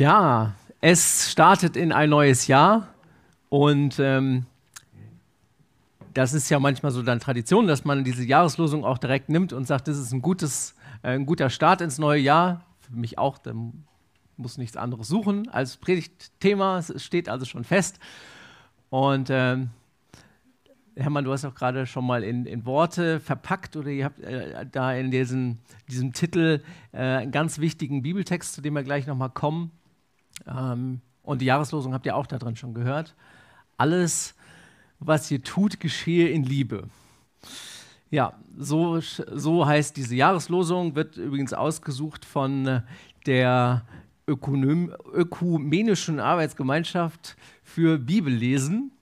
Ja, es startet in ein neues Jahr und ähm, das ist ja manchmal so dann Tradition, dass man diese Jahreslosung auch direkt nimmt und sagt, das ist ein, gutes, äh, ein guter Start ins neue Jahr. Für mich auch, da muss nichts anderes suchen als Predigtthema. Es steht also schon fest. Und ähm, Hermann, du hast auch gerade schon mal in, in, Worte verpackt oder ihr habt äh, da in diesen, diesem Titel äh, einen ganz wichtigen Bibeltext, zu dem wir gleich nochmal kommen. Ähm, und die Jahreslosung habt ihr auch da drin schon gehört. Alles, was ihr tut, geschehe in Liebe. Ja, so, so heißt diese Jahreslosung, wird übrigens ausgesucht von äh, der Ökonom Ökumenischen Arbeitsgemeinschaft für Bibellesen.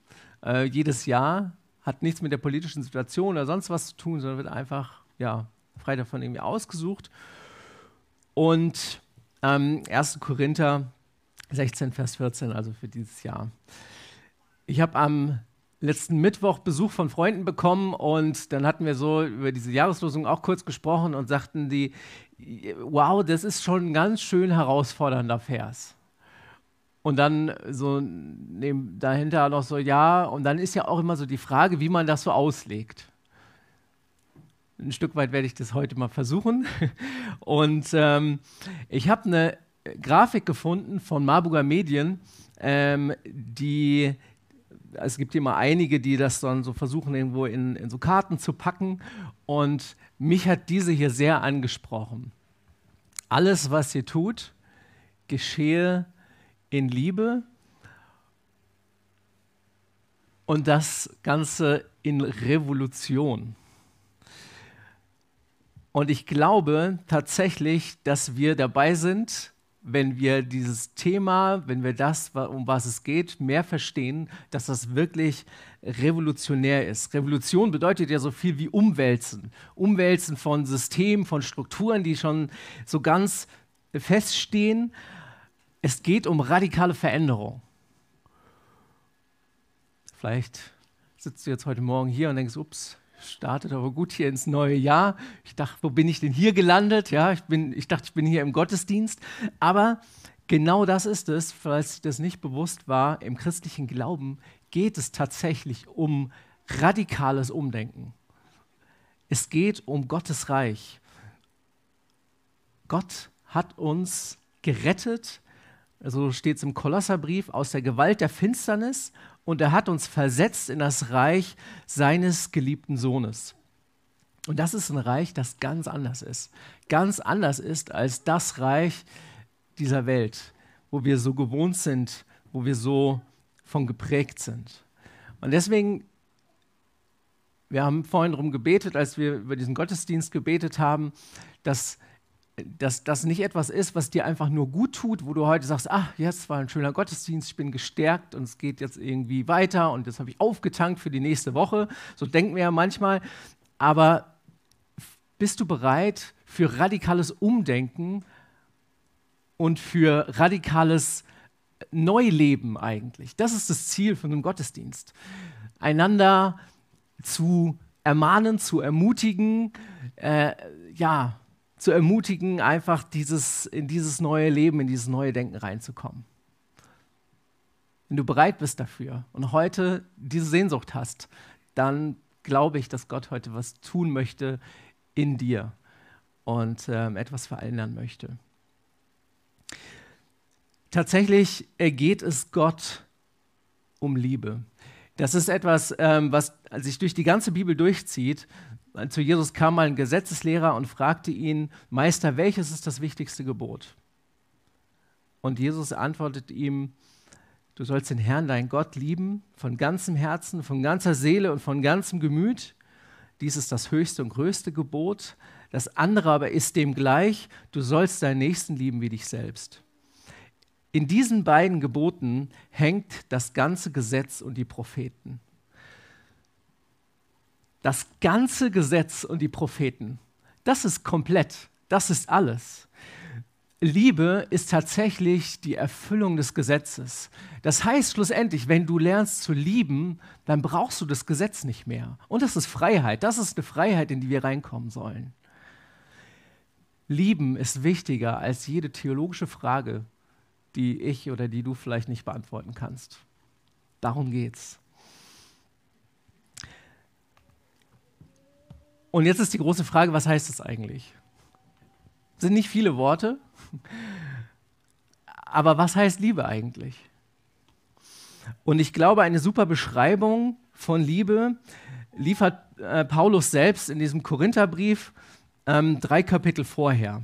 Äh, jedes Jahr hat nichts mit der politischen Situation oder sonst was zu tun, sondern wird einfach ja, frei davon irgendwie ausgesucht. Und ähm, 1. Korinther 16, Vers 14, also für dieses Jahr. Ich habe am letzten Mittwoch Besuch von Freunden bekommen und dann hatten wir so über diese Jahreslosung auch kurz gesprochen und sagten die, wow, das ist schon ein ganz schön herausfordernder Vers. Und dann so neben, dahinter noch so, ja, und dann ist ja auch immer so die Frage, wie man das so auslegt. Ein Stück weit werde ich das heute mal versuchen. Und ähm, ich habe eine Grafik gefunden von Marburger Medien, ähm, die es gibt immer einige, die das dann so versuchen, irgendwo in, in so Karten zu packen. Und mich hat diese hier sehr angesprochen. Alles, was ihr tut, geschehe in Liebe und das Ganze in Revolution. Und ich glaube tatsächlich, dass wir dabei sind, wenn wir dieses Thema, wenn wir das, um was es geht, mehr verstehen, dass das wirklich revolutionär ist. Revolution bedeutet ja so viel wie Umwälzen. Umwälzen von Systemen, von Strukturen, die schon so ganz feststehen. Es geht um radikale Veränderung. Vielleicht sitzt du jetzt heute Morgen hier und denkst, ups, startet aber gut hier ins neue Jahr. Ich dachte, wo bin ich denn hier gelandet? Ja, ich, bin, ich dachte, ich bin hier im Gottesdienst. Aber genau das ist es, falls das nicht bewusst war, im christlichen Glauben geht es tatsächlich um radikales Umdenken. Es geht um Gottes Reich. Gott hat uns gerettet, so steht es im Kolosserbrief, aus der Gewalt der Finsternis und er hat uns versetzt in das Reich seines geliebten Sohnes. Und das ist ein Reich, das ganz anders ist. Ganz anders ist als das Reich dieser Welt, wo wir so gewohnt sind, wo wir so von geprägt sind. Und deswegen, wir haben vorhin darum gebetet, als wir über diesen Gottesdienst gebetet haben, dass dass das nicht etwas ist, was dir einfach nur gut tut, wo du heute sagst, ach, jetzt war ein schöner Gottesdienst, ich bin gestärkt und es geht jetzt irgendwie weiter und jetzt habe ich aufgetankt für die nächste Woche. So denken wir ja manchmal. Aber bist du bereit für radikales Umdenken und für radikales Neuleben eigentlich? Das ist das Ziel von einem Gottesdienst. Einander zu ermahnen, zu ermutigen, äh, ja, zu ermutigen, einfach dieses, in dieses neue Leben, in dieses neue Denken reinzukommen. Wenn du bereit bist dafür und heute diese Sehnsucht hast, dann glaube ich, dass Gott heute was tun möchte in dir und ähm, etwas verändern möchte. Tatsächlich geht es Gott um Liebe. Das ist etwas, ähm, was sich durch die ganze Bibel durchzieht zu Jesus kam mal ein Gesetzeslehrer und fragte ihn, Meister, welches ist das wichtigste Gebot? Und Jesus antwortet ihm, du sollst den Herrn, dein Gott, lieben, von ganzem Herzen, von ganzer Seele und von ganzem Gemüt. Dies ist das höchste und größte Gebot. Das andere aber ist dem gleich, du sollst deinen Nächsten lieben wie dich selbst. In diesen beiden Geboten hängt das ganze Gesetz und die Propheten das ganze Gesetz und die Propheten. Das ist komplett, das ist alles. Liebe ist tatsächlich die Erfüllung des Gesetzes. Das heißt schlussendlich, wenn du lernst zu lieben, dann brauchst du das Gesetz nicht mehr. Und das ist Freiheit. Das ist eine Freiheit, in die wir reinkommen sollen. Lieben ist wichtiger als jede theologische Frage, die ich oder die du vielleicht nicht beantworten kannst. Darum geht's. Und jetzt ist die große Frage, was heißt das eigentlich? Das sind nicht viele Worte, aber was heißt Liebe eigentlich? Und ich glaube, eine super Beschreibung von Liebe liefert äh, Paulus selbst in diesem Korintherbrief ähm, drei Kapitel vorher.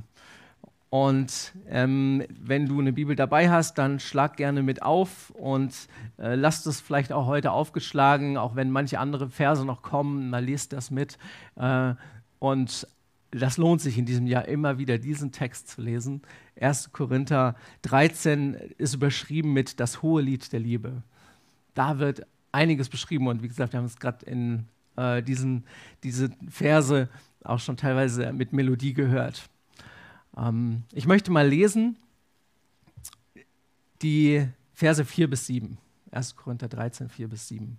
Und ähm, wenn du eine Bibel dabei hast, dann schlag gerne mit auf und äh, lass das vielleicht auch heute aufgeschlagen, auch wenn manche andere Verse noch kommen, mal liest das mit. Äh, und das lohnt sich in diesem Jahr immer wieder, diesen Text zu lesen. 1. Korinther 13 ist überschrieben mit das hohe Lied der Liebe. Da wird einiges beschrieben und wie gesagt, wir haben es gerade in äh, diesen, diese Verse auch schon teilweise mit Melodie gehört. Ähm, ich möchte mal lesen die Verse 4 bis 7. 1. Korinther 13, 4 bis 7.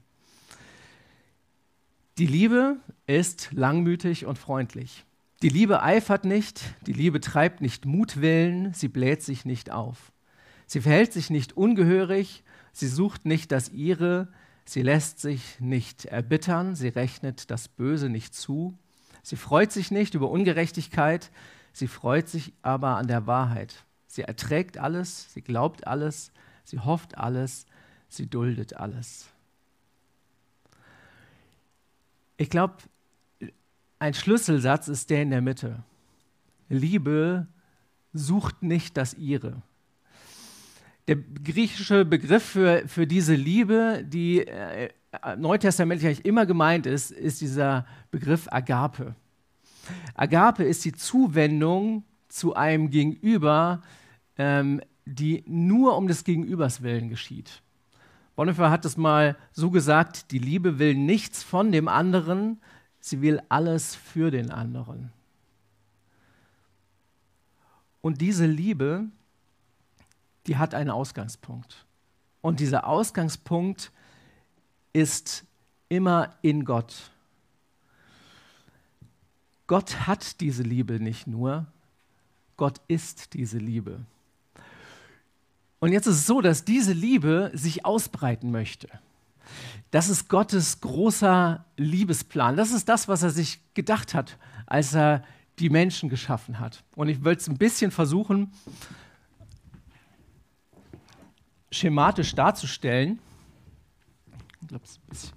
Die Liebe ist langmütig und freundlich. Die Liebe eifert nicht, die Liebe treibt nicht Mutwillen, sie bläht sich nicht auf. Sie verhält sich nicht ungehörig, sie sucht nicht das ihre, sie lässt sich nicht erbittern, sie rechnet das Böse nicht zu, sie freut sich nicht über Ungerechtigkeit, Sie freut sich aber an der Wahrheit. Sie erträgt alles, sie glaubt alles, sie hofft alles, sie duldet alles. Ich glaube, ein Schlüsselsatz ist der in der Mitte. Liebe sucht nicht das ihre. Der griechische Begriff für, für diese Liebe, die äh, neutestamentlich eigentlich immer gemeint ist, ist dieser Begriff Agape. Agape ist die Zuwendung zu einem Gegenüber, ähm, die nur um des Gegenübers willen geschieht. Bonhoeffer hat es mal so gesagt, die Liebe will nichts von dem anderen, sie will alles für den anderen. Und diese Liebe, die hat einen Ausgangspunkt. Und dieser Ausgangspunkt ist immer in Gott. Gott hat diese Liebe nicht nur, Gott ist diese Liebe. Und jetzt ist es so, dass diese Liebe sich ausbreiten möchte. Das ist Gottes großer Liebesplan. Das ist das, was er sich gedacht hat, als er die Menschen geschaffen hat. Und ich will es ein bisschen versuchen, schematisch darzustellen. Ich glaube, es ist ein bisschen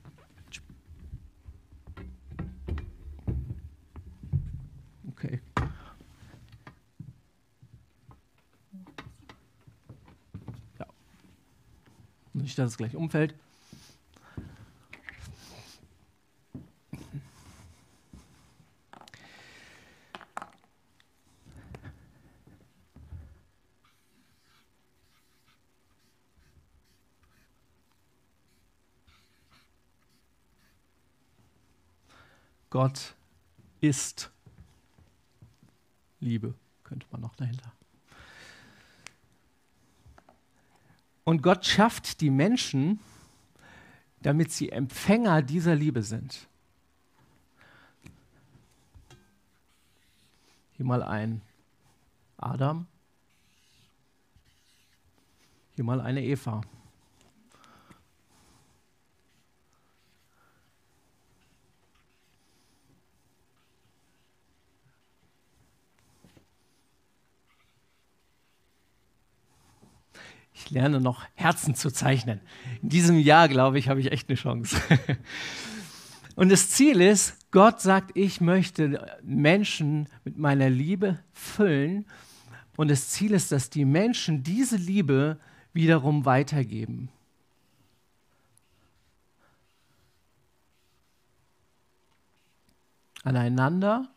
Nicht, dass es gleich umfällt. Gott ist Liebe, könnte man noch dahinter. Und Gott schafft die Menschen, damit sie Empfänger dieser Liebe sind. Hier mal ein Adam, hier mal eine Eva. Ich lerne noch Herzen zu zeichnen. In diesem Jahr, glaube ich, habe ich echt eine Chance. Und das Ziel ist, Gott sagt, ich möchte Menschen mit meiner Liebe füllen. Und das Ziel ist, dass die Menschen diese Liebe wiederum weitergeben. Aneinander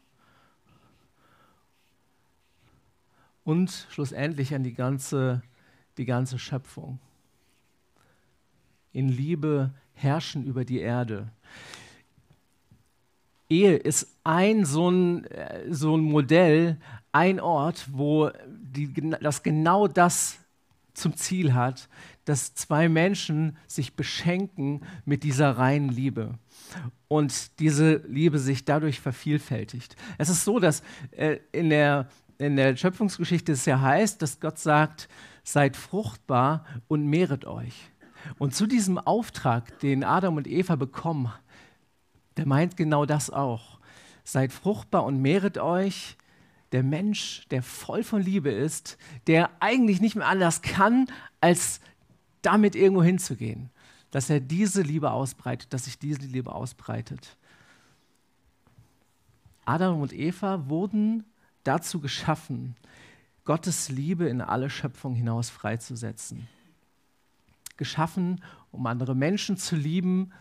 und schlussendlich an die ganze die ganze Schöpfung. In Liebe herrschen über die Erde. Ehe ist ein so ein, äh, so ein Modell, ein Ort, wo die, das genau das zum Ziel hat, dass zwei Menschen sich beschenken mit dieser reinen Liebe und diese Liebe sich dadurch vervielfältigt. Es ist so, dass äh, in, der, in der Schöpfungsgeschichte es ja heißt, dass Gott sagt, seid fruchtbar und mehret euch. Und zu diesem Auftrag, den Adam und Eva bekommen, der meint genau das auch. Seid fruchtbar und mehret euch. Der Mensch, der voll von Liebe ist, der eigentlich nicht mehr anders kann, als damit irgendwo hinzugehen. Dass er diese Liebe ausbreitet, dass sich diese Liebe ausbreitet. Adam und Eva wurden dazu geschaffen, Gottes Liebe in alle Schöpfung hinaus freizusetzen. Geschaffen, um andere Menschen zu lieben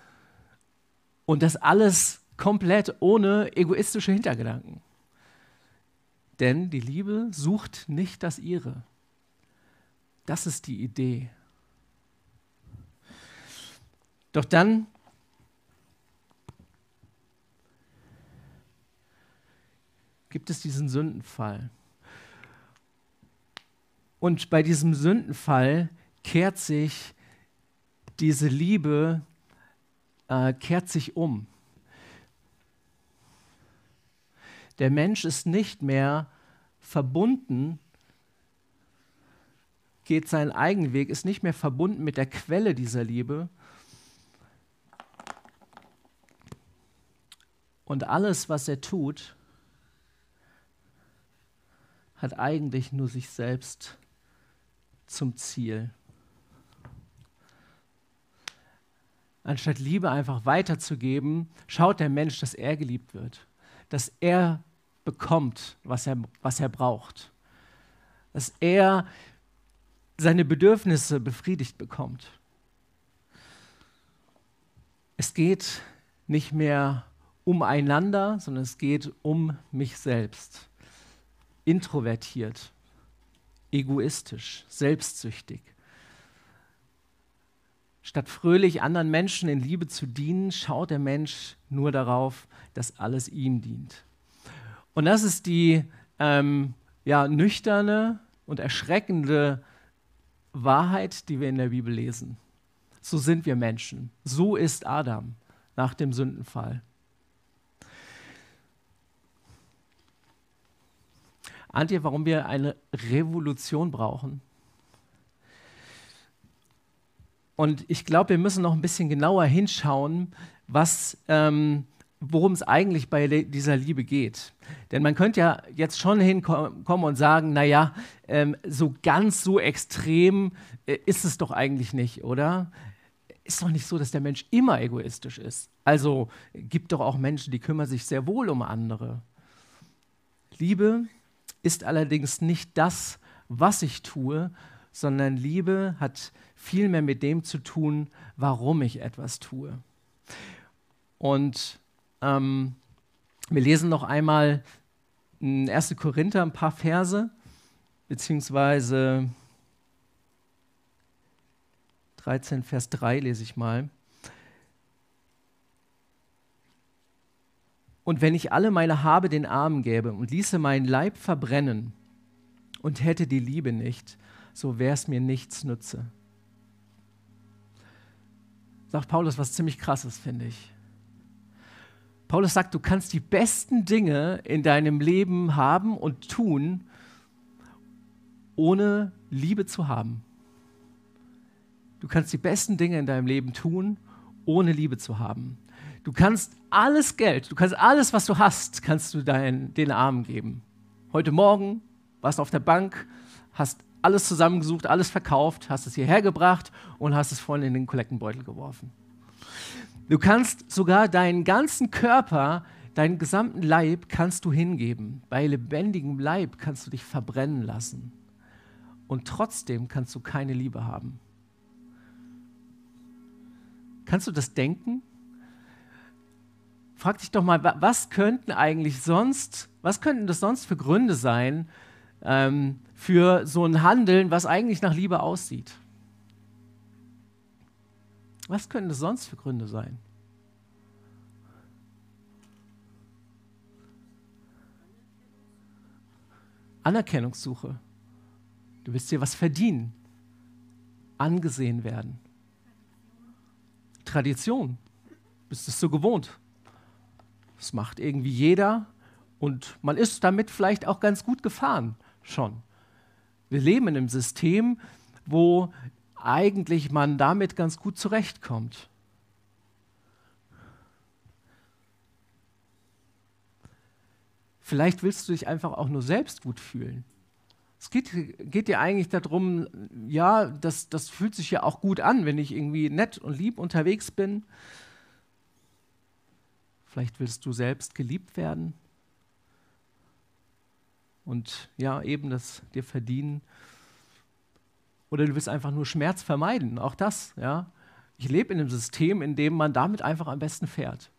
und das alles komplett ohne egoistische Hintergedanken. Denn die Liebe sucht nicht das ihre. Das ist die Idee. Doch dann gibt es diesen Sündenfall. Und bei diesem Sündenfall kehrt sich diese Liebe, äh, kehrt sich um. Der Mensch ist nicht mehr verbunden, geht seinen eigenen Weg, ist nicht mehr verbunden mit der Quelle dieser Liebe. Und alles, was er tut, hat eigentlich nur sich selbst zum Ziel. Anstatt Liebe einfach weiterzugeben, schaut der Mensch, dass er geliebt wird, dass er bekommt, was er, was er braucht, dass er seine Bedürfnisse befriedigt bekommt. Es geht nicht mehr umeinander, sondern es geht um mich selbst introvertiert, egoistisch, selbstsüchtig. Statt fröhlich anderen Menschen in Liebe zu dienen, schaut der Mensch nur darauf, dass alles ihm dient. Und das ist die ähm, ja, nüchterne und erschreckende Wahrheit, die wir in der Bibel lesen. So sind wir Menschen. So ist Adam nach dem Sündenfall. Ihr, warum wir eine Revolution brauchen? Und ich glaube, wir müssen noch ein bisschen genauer hinschauen, was, ähm, worum es eigentlich bei dieser Liebe geht. Denn man könnte ja jetzt schon hinkommen und sagen, naja, ähm, so ganz so extrem äh, ist es doch eigentlich nicht, oder? Ist doch nicht so, dass der Mensch immer egoistisch ist. Also gibt doch auch Menschen, die kümmern sich sehr wohl um andere. Liebe ist allerdings nicht das, was ich tue, sondern Liebe hat viel mehr mit dem zu tun, warum ich etwas tue. Und ähm, wir lesen noch einmal in 1. Korinther ein paar Verse, beziehungsweise 13, Vers 3 lese ich mal. Und wenn ich alle meine Habe den Armen gäbe und ließe meinen Leib verbrennen und hätte die Liebe nicht, so wäre es mir nichts nütze. Sagt Paulus was ziemlich krasses, finde ich. Paulus sagt, du kannst die besten Dinge in deinem Leben haben und tun, ohne Liebe zu haben. Du kannst die besten Dinge in deinem Leben tun, ohne Liebe zu haben. Du kannst alles Geld, du kannst alles, was du hast, kannst du dein, den Armen geben. Heute Morgen warst du auf der Bank, hast alles zusammengesucht, alles verkauft, hast es hierher gebracht und hast es vorne in den Kollektenbeutel geworfen. Du kannst sogar deinen ganzen Körper, deinen gesamten Leib kannst du hingeben. Bei lebendigem Leib kannst du dich verbrennen lassen. Und trotzdem kannst du keine Liebe haben. Kannst du das denken? Frag dich doch mal, was könnten eigentlich sonst, was könnten das sonst für Gründe sein ähm, für so ein Handeln, was eigentlich nach Liebe aussieht? Was könnten das sonst für Gründe sein? Anerkennungssuche. Du willst dir was verdienen. Angesehen werden. Tradition. Bist es so gewohnt. Das macht irgendwie jeder und man ist damit vielleicht auch ganz gut gefahren schon. Wir leben in einem System, wo eigentlich man damit ganz gut zurechtkommt. Vielleicht willst du dich einfach auch nur selbst gut fühlen. Es geht, geht dir eigentlich darum, ja, das, das fühlt sich ja auch gut an, wenn ich irgendwie nett und lieb unterwegs bin. Vielleicht willst du selbst geliebt werden und ja, eben das dir verdienen. Oder du willst einfach nur Schmerz vermeiden, auch das, ja. Ich lebe in einem System, in dem man damit einfach am besten fährt.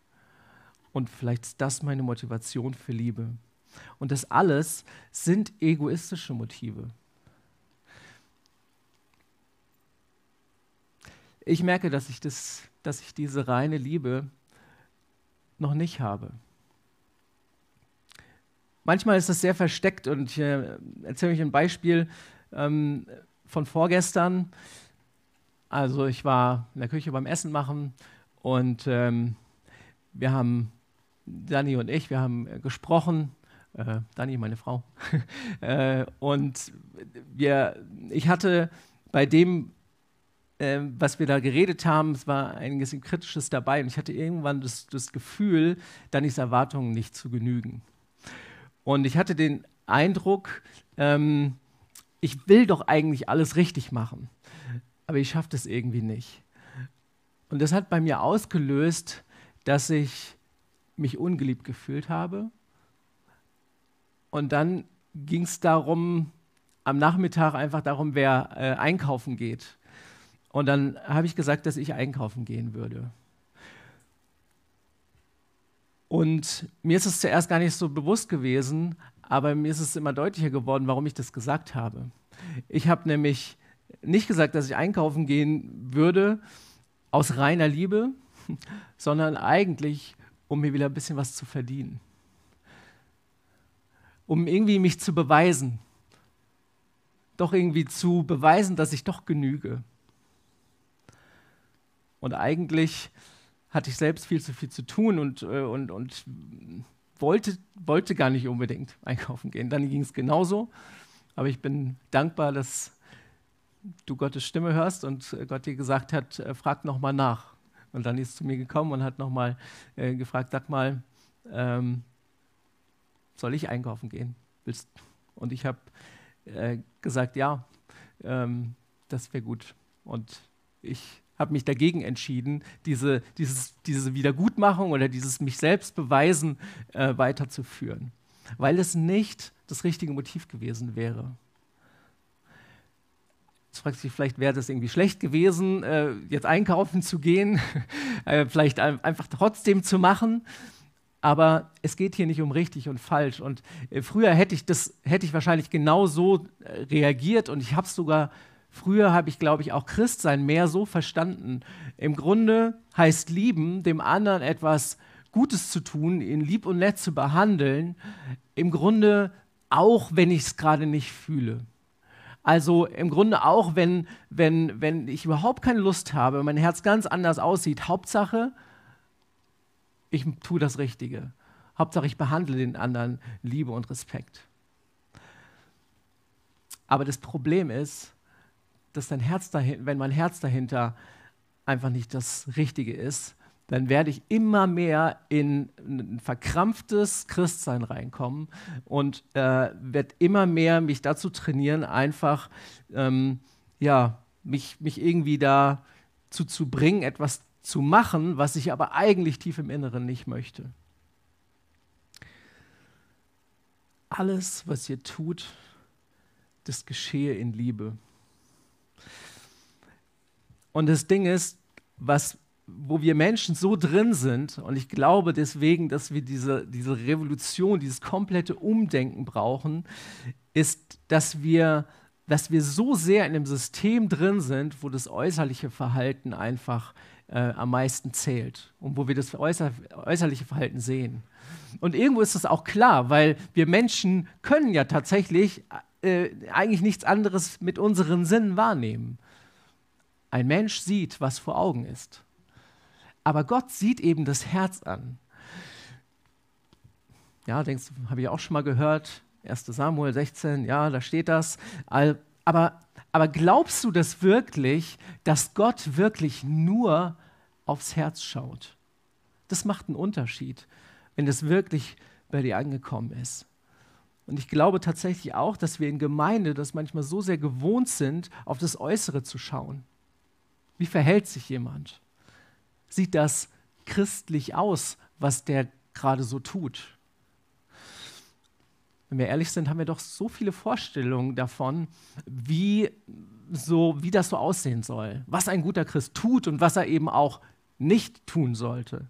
Und vielleicht ist das meine Motivation für Liebe. Und das alles sind egoistische Motive. Ich merke, dass ich, das, dass ich diese reine Liebe noch nicht habe. Manchmal ist das sehr versteckt und ich äh, erzähle euch ein Beispiel ähm, von vorgestern. Also ich war in der Küche beim Essen machen und ähm, wir haben, Dani und ich, wir haben äh, gesprochen, äh, Dani, meine Frau, äh, und wir, ich hatte bei dem, äh, was wir da geredet haben, es war einiges Kritisches dabei und ich hatte irgendwann das, das Gefühl, Danis Erwartungen nicht zu genügen. Und ich hatte den Eindruck, ähm, ich will doch eigentlich alles richtig machen, aber ich schaffe das irgendwie nicht. Und das hat bei mir ausgelöst, dass ich mich ungeliebt gefühlt habe. Und dann ging es darum, am Nachmittag einfach darum, wer äh, einkaufen geht. Und dann habe ich gesagt, dass ich einkaufen gehen würde. Und mir ist es zuerst gar nicht so bewusst gewesen, aber mir ist es immer deutlicher geworden, warum ich das gesagt habe. Ich habe nämlich nicht gesagt, dass ich einkaufen gehen würde aus reiner Liebe, sondern eigentlich, um mir wieder ein bisschen was zu verdienen. Um irgendwie mich zu beweisen. Doch irgendwie zu beweisen, dass ich doch genüge. Und eigentlich hatte ich selbst viel zu viel zu tun und, äh, und, und wollte, wollte gar nicht unbedingt einkaufen gehen. Dann ging es genauso. Aber ich bin dankbar, dass du Gottes Stimme hörst und äh, Gott dir gesagt hat, äh, frag nochmal nach. Und dann ist zu mir gekommen und hat nochmal äh, gefragt, sag mal, ähm, soll ich einkaufen gehen? Willst? Und ich habe äh, gesagt, ja, ähm, das wäre gut. Und ich habe mich dagegen entschieden, diese, dieses, diese Wiedergutmachung oder dieses mich selbst beweisen äh, weiterzuführen, weil es nicht das richtige Motiv gewesen wäre. Jetzt fragt sich vielleicht, wäre das irgendwie schlecht gewesen, äh, jetzt einkaufen zu gehen, äh, vielleicht einfach trotzdem zu machen. Aber es geht hier nicht um richtig und falsch. Und äh, früher hätte ich das, hätte ich wahrscheinlich genau so äh, reagiert und ich habe es sogar Früher habe ich, glaube ich, auch Christsein mehr so verstanden. Im Grunde heißt lieben, dem anderen etwas Gutes zu tun, ihn lieb und nett zu behandeln, im Grunde auch, wenn ich es gerade nicht fühle. Also im Grunde auch, wenn, wenn, wenn ich überhaupt keine Lust habe, mein Herz ganz anders aussieht. Hauptsache, ich tue das Richtige. Hauptsache, ich behandle den anderen Liebe und Respekt. Aber das Problem ist, dass dein Herz dahin, wenn mein Herz dahinter einfach nicht das Richtige ist, dann werde ich immer mehr in ein verkrampftes Christsein reinkommen und äh, werde immer mehr mich dazu trainieren, einfach ähm, ja, mich, mich irgendwie dazu zu bringen, etwas zu machen, was ich aber eigentlich tief im Inneren nicht möchte. Alles, was ihr tut, das geschehe in Liebe. Und das Ding ist, was, wo wir Menschen so drin sind, und ich glaube deswegen, dass wir diese, diese Revolution, dieses komplette Umdenken brauchen, ist, dass wir, dass wir so sehr in dem System drin sind, wo das äußerliche Verhalten einfach äh, am meisten zählt und wo wir das äußer, äußerliche Verhalten sehen. Und irgendwo ist das auch klar, weil wir Menschen können ja tatsächlich äh, eigentlich nichts anderes mit unseren Sinnen wahrnehmen. Ein Mensch sieht, was vor Augen ist. Aber Gott sieht eben das Herz an. Ja, denkst habe ich auch schon mal gehört, 1 Samuel 16, ja, da steht das. Aber, aber glaubst du das wirklich, dass Gott wirklich nur aufs Herz schaut? Das macht einen Unterschied, wenn das wirklich bei dir angekommen ist. Und ich glaube tatsächlich auch, dass wir in Gemeinde das manchmal so sehr gewohnt sind, auf das Äußere zu schauen. Wie verhält sich jemand? Sieht das christlich aus, was der gerade so tut? Wenn wir ehrlich sind, haben wir doch so viele Vorstellungen davon, wie, so, wie das so aussehen soll, was ein guter Christ tut und was er eben auch nicht tun sollte.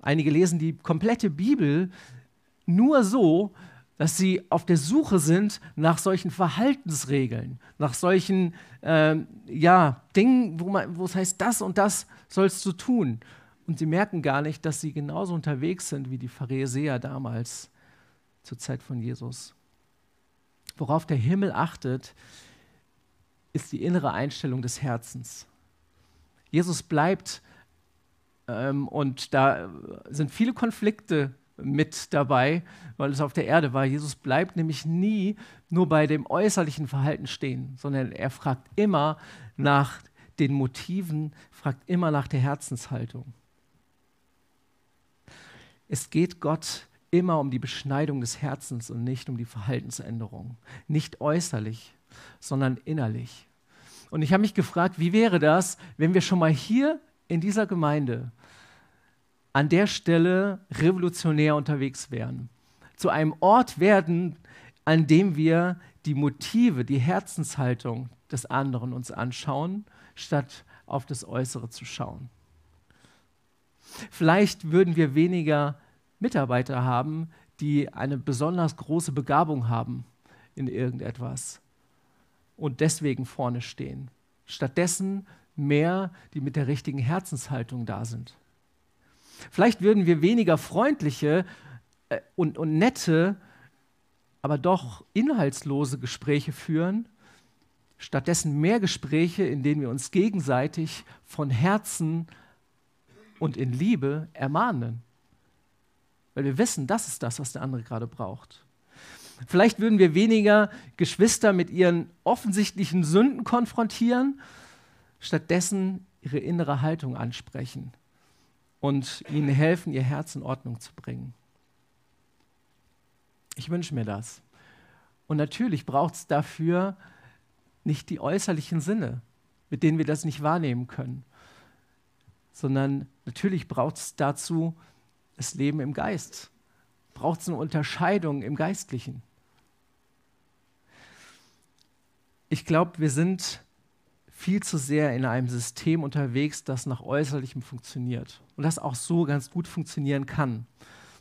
Einige lesen die komplette Bibel nur so, dass sie auf der Suche sind nach solchen Verhaltensregeln, nach solchen äh, ja, Dingen, wo, man, wo es heißt, das und das sollst du tun. Und sie merken gar nicht, dass sie genauso unterwegs sind wie die Pharisäer damals zur Zeit von Jesus. Worauf der Himmel achtet, ist die innere Einstellung des Herzens. Jesus bleibt ähm, und da sind viele Konflikte mit dabei, weil es auf der Erde war. Jesus bleibt nämlich nie nur bei dem äußerlichen Verhalten stehen, sondern er fragt immer nach den Motiven, fragt immer nach der Herzenshaltung. Es geht Gott immer um die Beschneidung des Herzens und nicht um die Verhaltensänderung. Nicht äußerlich, sondern innerlich. Und ich habe mich gefragt, wie wäre das, wenn wir schon mal hier in dieser Gemeinde an der Stelle revolutionär unterwegs wären. Zu einem Ort werden, an dem wir die Motive, die Herzenshaltung des anderen uns anschauen, statt auf das Äußere zu schauen. Vielleicht würden wir weniger Mitarbeiter haben, die eine besonders große Begabung haben in irgendetwas und deswegen vorne stehen. Stattdessen mehr, die mit der richtigen Herzenshaltung da sind. Vielleicht würden wir weniger freundliche äh, und, und nette, aber doch inhaltslose Gespräche führen, stattdessen mehr Gespräche, in denen wir uns gegenseitig von Herzen und in Liebe ermahnen. Weil wir wissen, das ist das, was der andere gerade braucht. Vielleicht würden wir weniger Geschwister mit ihren offensichtlichen Sünden konfrontieren, stattdessen ihre innere Haltung ansprechen und ihnen helfen, ihr Herz in Ordnung zu bringen. Ich wünsche mir das. Und natürlich braucht es dafür nicht die äußerlichen Sinne, mit denen wir das nicht wahrnehmen können, sondern natürlich braucht es dazu das Leben im Geist, braucht es eine Unterscheidung im Geistlichen. Ich glaube, wir sind viel zu sehr in einem System unterwegs, das nach äußerlichem funktioniert und das auch so ganz gut funktionieren kann.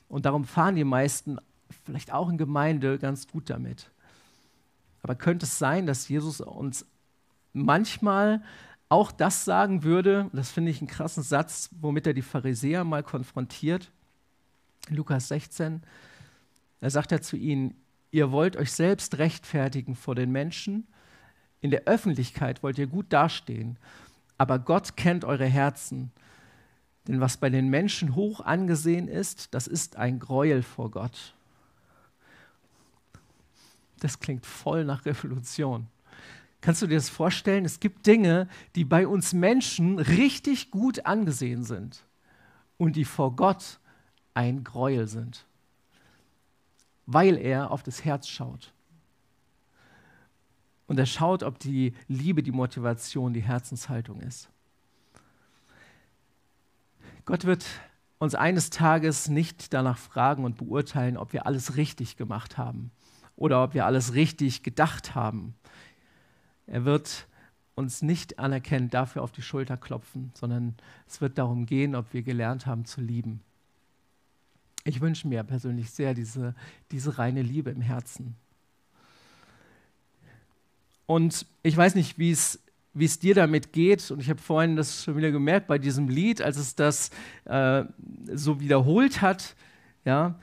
Und darum fahren die meisten, vielleicht auch in Gemeinde, ganz gut damit. Aber könnte es sein, dass Jesus uns manchmal auch das sagen würde, das finde ich einen krassen Satz, womit er die Pharisäer mal konfrontiert, Lukas 16, da sagt er zu ihnen, ihr wollt euch selbst rechtfertigen vor den Menschen, in der Öffentlichkeit wollt ihr gut dastehen, aber Gott kennt eure Herzen. Denn was bei den Menschen hoch angesehen ist, das ist ein Gräuel vor Gott. Das klingt voll nach Revolution. Kannst du dir das vorstellen? Es gibt Dinge, die bei uns Menschen richtig gut angesehen sind und die vor Gott ein Gräuel sind, weil er auf das Herz schaut. Und er schaut, ob die Liebe, die Motivation, die Herzenshaltung ist. Gott wird uns eines Tages nicht danach fragen und beurteilen, ob wir alles richtig gemacht haben oder ob wir alles richtig gedacht haben. Er wird uns nicht anerkennend dafür auf die Schulter klopfen, sondern es wird darum gehen, ob wir gelernt haben zu lieben. Ich wünsche mir persönlich sehr diese, diese reine Liebe im Herzen. Und ich weiß nicht, wie es wie es dir damit geht. Und ich habe vorhin das schon wieder gemerkt bei diesem Lied, als es das äh, so wiederholt hat. Ja,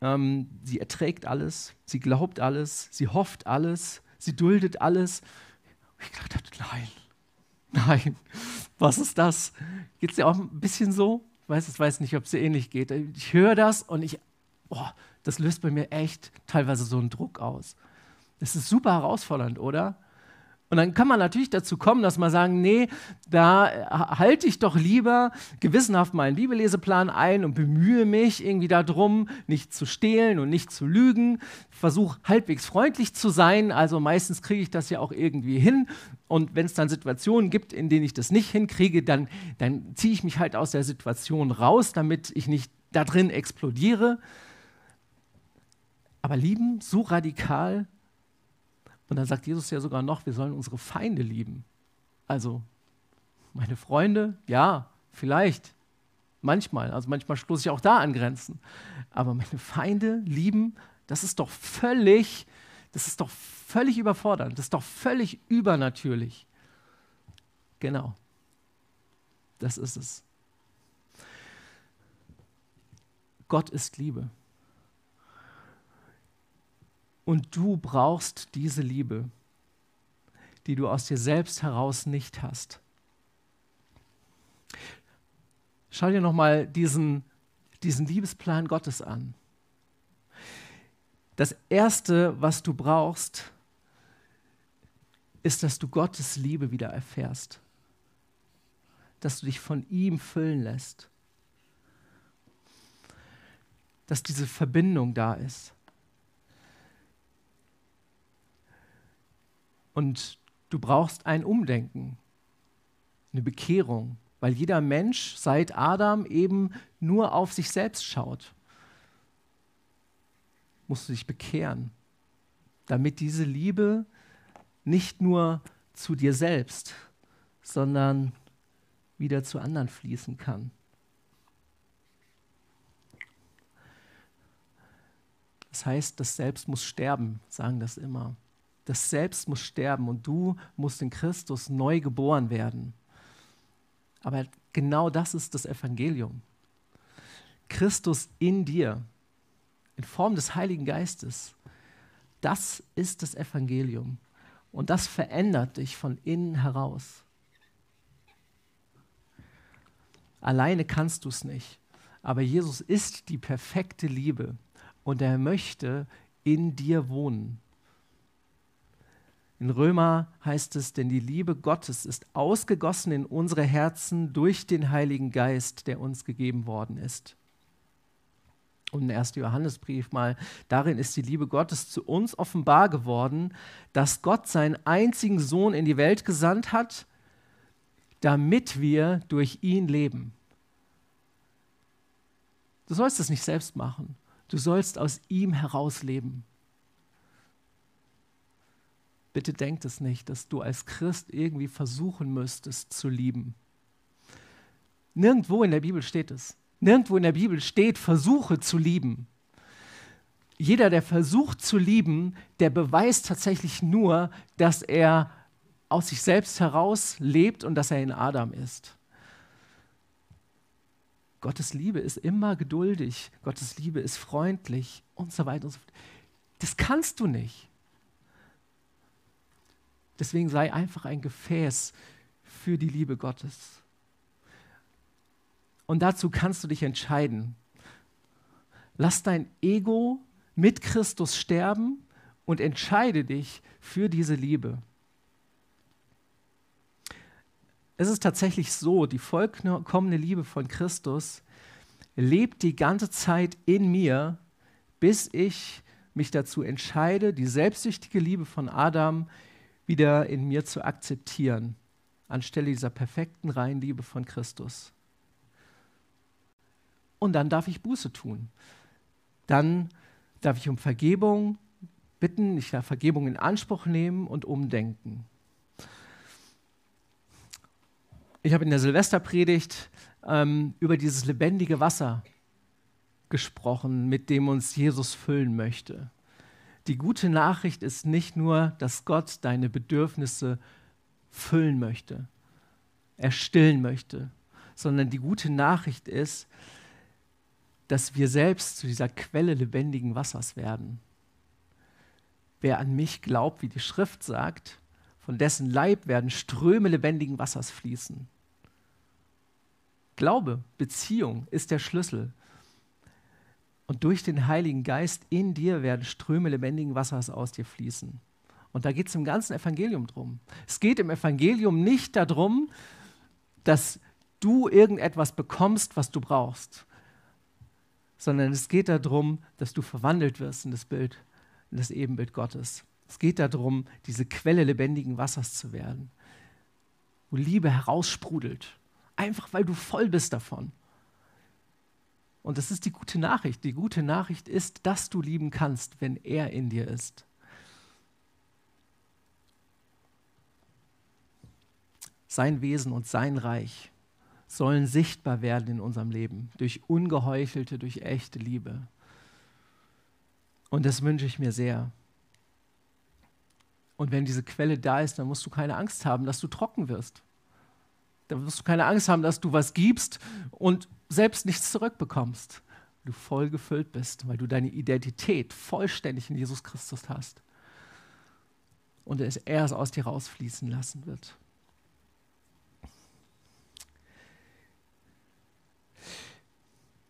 ähm, sie erträgt alles, sie glaubt alles, sie hofft alles, sie duldet alles. Ich dachte, nein, nein, was ist das? Geht es dir auch ein bisschen so? Ich weiß, ich weiß nicht, ob es dir ähnlich geht. Ich höre das und ich, oh, das löst bei mir echt teilweise so einen Druck aus. Das ist super herausfordernd, oder? Und dann kann man natürlich dazu kommen, dass man sagen, nee, da äh, halte ich doch lieber gewissenhaft meinen Bibelleseplan ein und bemühe mich irgendwie darum, nicht zu stehlen und nicht zu lügen. Versuche halbwegs freundlich zu sein. Also meistens kriege ich das ja auch irgendwie hin. Und wenn es dann Situationen gibt, in denen ich das nicht hinkriege, dann, dann ziehe ich mich halt aus der Situation raus, damit ich nicht da drin explodiere. Aber lieben so radikal und dann sagt Jesus ja sogar noch, wir sollen unsere Feinde lieben. Also meine Freunde, ja, vielleicht, manchmal. Also manchmal stoße ich auch da an Grenzen. Aber meine Feinde lieben, das ist doch völlig, das ist doch völlig überfordernd. Das ist doch völlig übernatürlich. Genau. Das ist es. Gott ist Liebe. Und du brauchst diese Liebe, die du aus dir selbst heraus nicht hast. Schau dir nochmal diesen, diesen Liebesplan Gottes an. Das Erste, was du brauchst, ist, dass du Gottes Liebe wieder erfährst. Dass du dich von ihm füllen lässt. Dass diese Verbindung da ist. Und du brauchst ein Umdenken, eine Bekehrung, weil jeder Mensch seit Adam eben nur auf sich selbst schaut. Musst du dich bekehren, damit diese Liebe nicht nur zu dir selbst, sondern wieder zu anderen fließen kann. Das heißt, das Selbst muss sterben, sagen das immer. Das Selbst muss sterben und du musst in Christus neu geboren werden. Aber genau das ist das Evangelium. Christus in dir, in Form des Heiligen Geistes, das ist das Evangelium. Und das verändert dich von innen heraus. Alleine kannst du es nicht. Aber Jesus ist die perfekte Liebe und er möchte in dir wohnen. In Römer heißt es, denn die Liebe Gottes ist ausgegossen in unsere Herzen durch den Heiligen Geist, der uns gegeben worden ist. Und im 1. Johannesbrief mal, darin ist die Liebe Gottes zu uns offenbar geworden, dass Gott seinen einzigen Sohn in die Welt gesandt hat, damit wir durch ihn leben. Du sollst es nicht selbst machen. Du sollst aus ihm heraus leben. Bitte denkt es nicht, dass du als Christ irgendwie versuchen müsstest zu lieben. Nirgendwo in der Bibel steht es. Nirgendwo in der Bibel steht, versuche zu lieben. Jeder, der versucht zu lieben, der beweist tatsächlich nur, dass er aus sich selbst heraus lebt und dass er in Adam ist. Gottes Liebe ist immer geduldig, Gottes Liebe ist freundlich und so weiter und so fort. Das kannst du nicht. Deswegen sei einfach ein Gefäß für die Liebe Gottes. Und dazu kannst du dich entscheiden. Lass dein Ego mit Christus sterben und entscheide dich für diese Liebe. Es ist tatsächlich so, die vollkommene Liebe von Christus lebt die ganze Zeit in mir, bis ich mich dazu entscheide, die selbstsüchtige Liebe von Adam wieder in mir zu akzeptieren, anstelle dieser perfekten reinen Liebe von Christus. Und dann darf ich Buße tun. Dann darf ich um Vergebung bitten, ich darf Vergebung in Anspruch nehmen und umdenken. Ich habe in der Silvesterpredigt ähm, über dieses lebendige Wasser gesprochen, mit dem uns Jesus füllen möchte. Die gute Nachricht ist nicht nur, dass Gott deine Bedürfnisse füllen möchte, erstillen möchte, sondern die gute Nachricht ist, dass wir selbst zu dieser Quelle lebendigen Wassers werden. Wer an mich glaubt, wie die Schrift sagt, von dessen Leib werden Ströme lebendigen Wassers fließen. Glaube, Beziehung ist der Schlüssel. Und durch den Heiligen Geist in dir werden Ströme lebendigen Wassers aus dir fließen. Und da geht es im ganzen Evangelium drum. Es geht im Evangelium nicht darum, dass du irgendetwas bekommst, was du brauchst, sondern es geht darum, dass du verwandelt wirst in das Bild, in das Ebenbild Gottes. Es geht darum, diese Quelle lebendigen Wassers zu werden, wo Liebe heraussprudelt, einfach weil du voll bist davon. Und das ist die gute Nachricht. Die gute Nachricht ist, dass du lieben kannst, wenn er in dir ist. Sein Wesen und sein Reich sollen sichtbar werden in unserem Leben durch ungeheuchelte, durch echte Liebe. Und das wünsche ich mir sehr. Und wenn diese Quelle da ist, dann musst du keine Angst haben, dass du trocken wirst. Dann musst du keine Angst haben, dass du was gibst und selbst nichts zurückbekommst. Du voll gefüllt bist, weil du deine Identität vollständig in Jesus Christus hast. Und es aus dir rausfließen lassen wird.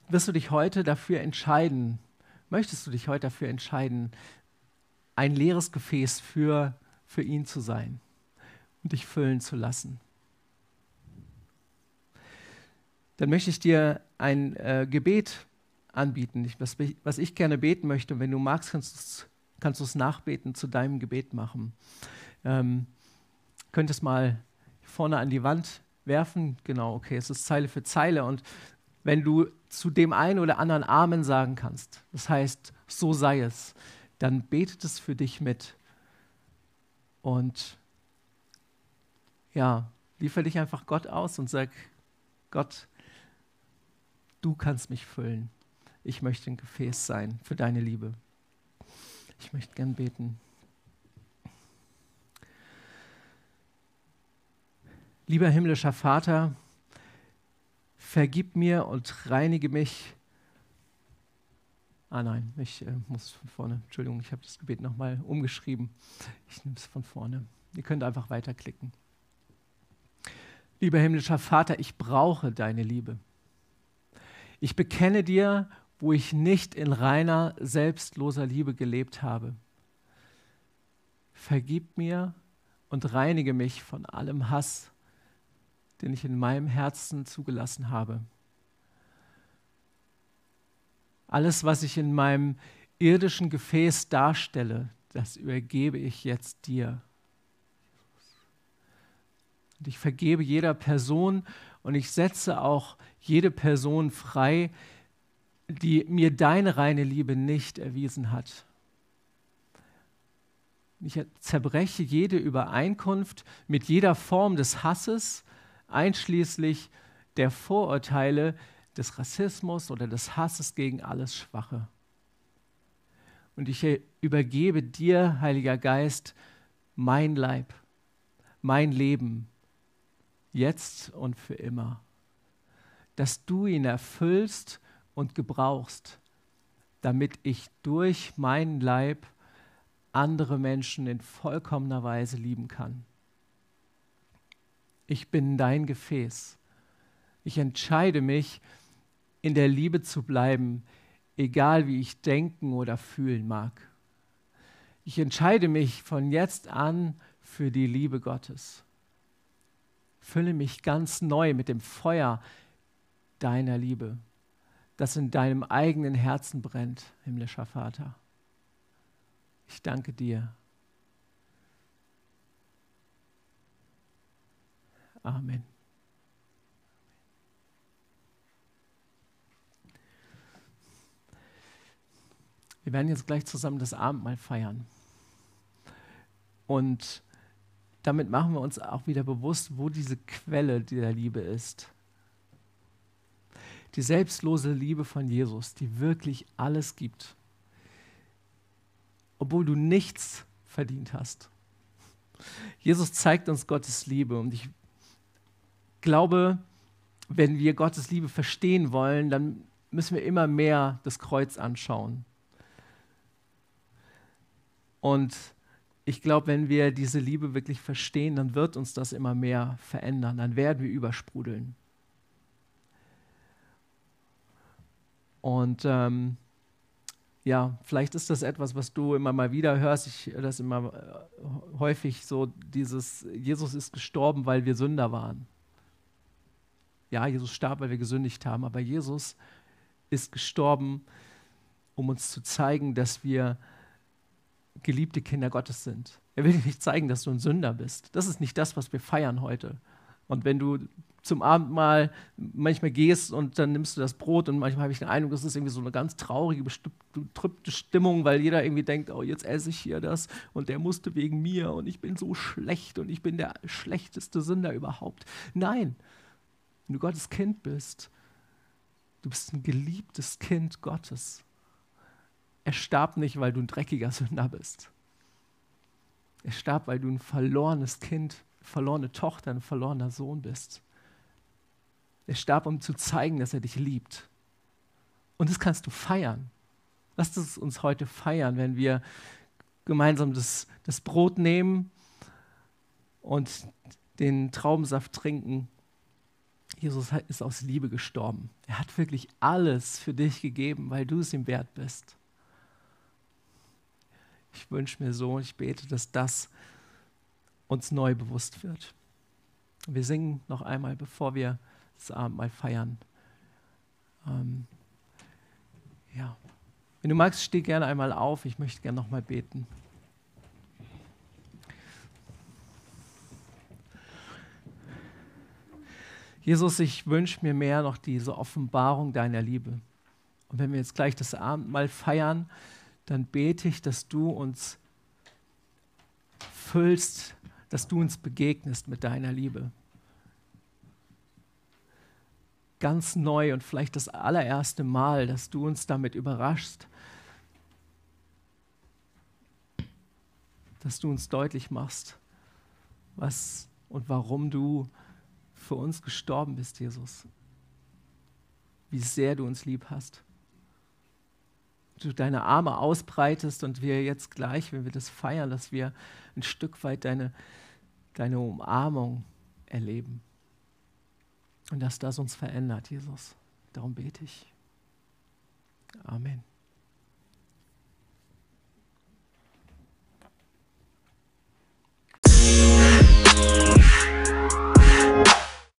wirst du dich heute dafür entscheiden, möchtest du dich heute dafür entscheiden, ein leeres Gefäß für, für ihn zu sein und dich füllen zu lassen? Dann möchte ich dir ein äh, Gebet anbieten, ich, was, was, ich gerne beten möchte. Und wenn du magst, kannst du es nachbeten, zu deinem Gebet machen. Ähm, könntest mal vorne an die Wand werfen. Genau, okay, es ist Zeile für Zeile. Und wenn du zu dem einen oder anderen Amen sagen kannst, das heißt, so sei es, dann betet es für dich mit. Und ja, liefer dich einfach Gott aus und sag, Gott, du kannst mich füllen. Ich möchte ein Gefäß sein für deine Liebe. Ich möchte gern beten. Lieber himmlischer Vater, vergib mir und reinige mich. Ah nein, ich äh, muss von vorne. Entschuldigung, ich habe das Gebet nochmal umgeschrieben. Ich nehme es von vorne. Ihr könnt einfach weiterklicken. Lieber himmlischer Vater, ich brauche deine Liebe. Ich bekenne dir, wo ich nicht in reiner, selbstloser Liebe gelebt habe. Vergib mir und reinige mich von allem Hass, den ich in meinem Herzen zugelassen habe. Alles, was ich in meinem irdischen Gefäß darstelle, das übergebe ich jetzt dir. Und ich vergebe jeder Person und ich setze auch jede Person frei, die mir deine reine Liebe nicht erwiesen hat. Ich zerbreche jede Übereinkunft mit jeder Form des Hasses, einschließlich der Vorurteile, des Rassismus oder des Hasses gegen alles Schwache. Und ich übergebe dir, Heiliger Geist, mein Leib, mein Leben, jetzt und für immer, dass du ihn erfüllst und gebrauchst, damit ich durch meinen Leib andere Menschen in vollkommener Weise lieben kann ich bin dein Gefäß. Ich entscheide mich, in der Liebe zu bleiben, egal wie ich denken oder fühlen mag. Ich entscheide mich von jetzt an für die Liebe Gottes. Fülle mich ganz neu mit dem Feuer deiner Liebe, das in deinem eigenen Herzen brennt, himmlischer Vater. Ich danke dir. Amen. Wir werden jetzt gleich zusammen das Abendmahl feiern. Und damit machen wir uns auch wieder bewusst, wo diese Quelle der Liebe ist. Die selbstlose Liebe von Jesus, die wirklich alles gibt, obwohl du nichts verdient hast. Jesus zeigt uns Gottes Liebe und ich glaube, wenn wir Gottes Liebe verstehen wollen, dann müssen wir immer mehr das Kreuz anschauen. Und ich glaube, wenn wir diese Liebe wirklich verstehen, dann wird uns das immer mehr verändern. Dann werden wir übersprudeln. Und ähm, ja, vielleicht ist das etwas, was du immer mal wieder hörst. Ich höre das immer äh, häufig so, dieses, Jesus ist gestorben, weil wir Sünder waren. Ja, Jesus starb, weil wir gesündigt haben, aber Jesus ist gestorben, um uns zu zeigen, dass wir geliebte Kinder Gottes sind. Er will dir nicht zeigen, dass du ein Sünder bist. Das ist nicht das, was wir feiern heute. Und wenn du zum Abendmahl manchmal gehst und dann nimmst du das Brot und manchmal habe ich den Eindruck, das ist irgendwie so eine ganz traurige, betrübte Stimmung, weil jeder irgendwie denkt, oh, jetzt esse ich hier das und der musste wegen mir und ich bin so schlecht und ich bin der schlechteste Sünder überhaupt. Nein, wenn du Gottes Kind bist, du bist ein geliebtes Kind Gottes. Er starb nicht, weil du ein dreckiger Sünder bist. Er starb, weil du ein verlorenes Kind, verlorene Tochter, ein verlorener Sohn bist. Er starb, um zu zeigen, dass er dich liebt. Und das kannst du feiern. Lass es uns heute feiern, wenn wir gemeinsam das, das Brot nehmen und den Traubensaft trinken. Jesus ist aus Liebe gestorben. Er hat wirklich alles für dich gegeben, weil du es ihm wert bist. Ich wünsche mir so, ich bete, dass das uns neu bewusst wird. Wir singen noch einmal, bevor wir das Abendmahl feiern. Ähm, ja. Wenn du magst, steh gerne einmal auf. Ich möchte gerne noch mal beten. Jesus, ich wünsche mir mehr noch diese Offenbarung deiner Liebe. Und wenn wir jetzt gleich das Abendmahl feiern, dann bete ich, dass du uns füllst, dass du uns begegnest mit deiner Liebe ganz neu und vielleicht das allererste Mal, dass du uns damit überraschst, dass du uns deutlich machst, was und warum du für uns gestorben bist, Jesus. Wie sehr du uns lieb hast du deine Arme ausbreitest und wir jetzt gleich, wenn wir das feiern, dass wir ein Stück weit deine, deine Umarmung erleben. Und dass das uns verändert, Jesus. Darum bete ich. Amen.